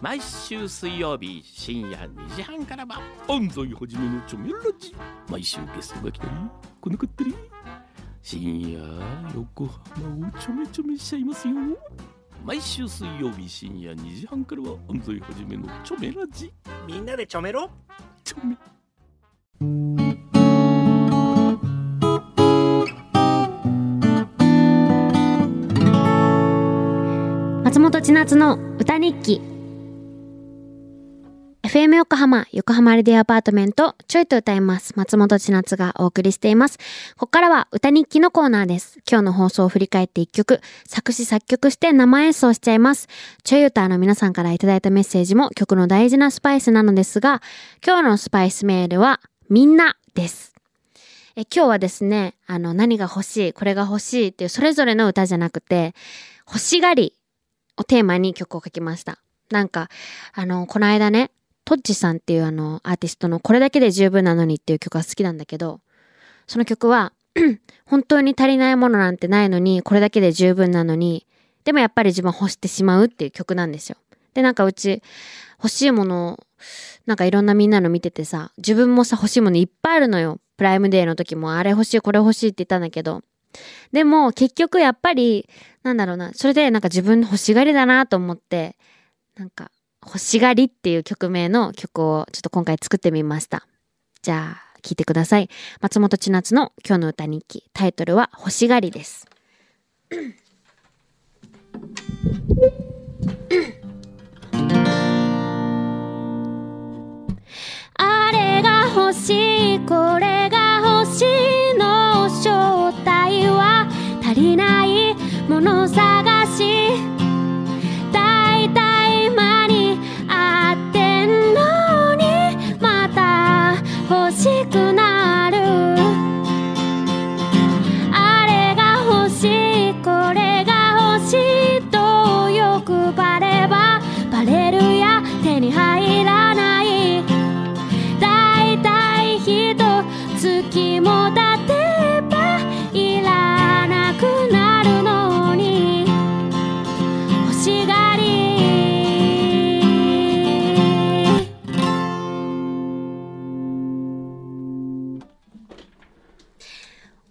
毎週水曜日深夜2時半からは安西はじめのチョメラジ。毎週ゲストが来たり来なかったり。深夜横浜をちょめちょめしちゃいますよ。毎週水曜日深夜2時半からは安西はじめのチョメラジ。みんなでちょめろ。チョメ。松本千夏の歌日記 FM 横浜、横浜レディオアパートメント、ちょいと歌います。松本千夏がお送りしています。ここからは歌日記のコーナーです。今日の放送を振り返って一曲、作詞作曲して生演奏しちゃいます。ちょい歌の皆さんからいただいたメッセージも曲の大事なスパイスなのですが、今日のスパイスメールは、みんなです。え今日はですね、あの、何が欲しい、これが欲しいっていうそれぞれの歌じゃなくて、欲しがりをテーマに曲を書きました。なんか、あの、この間ね、トッチさんっていうあの、アーティストのこれだけで十分なのにっていう曲が好きなんだけど、その曲は、本当に足りないものなんてないのに、これだけで十分なのに、でもやっぱり自分欲してしまうっていう曲なんですよ。で、なんかうち、欲しいものを、なんかいろんなみんなの見ててさ、自分もさ、欲しいものいっぱいあるのよ。プライムデーの時も、あれ欲しい、これ欲しいって言ったんだけど、でも結局やっぱり、なんだろうな、それでなんか自分欲しがりだなと思って、なんか欲しがりっていう曲名の曲をちょっと今回作ってみました。じゃあ聴いてください。松本千夏の今日の歌日記。タイトルは欲しがりです。あれが欲しいこれが欲しいの正体は足りないくなる。あれが欲しいこれが欲しいとよくばればバレるや手に入らない。だいたい人月も経て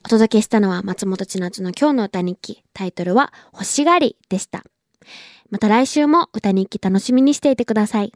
お届けしたのは松本千夏の今日の歌日記。タイトルは欲しがりでした。また来週も歌日記楽しみにしていてください。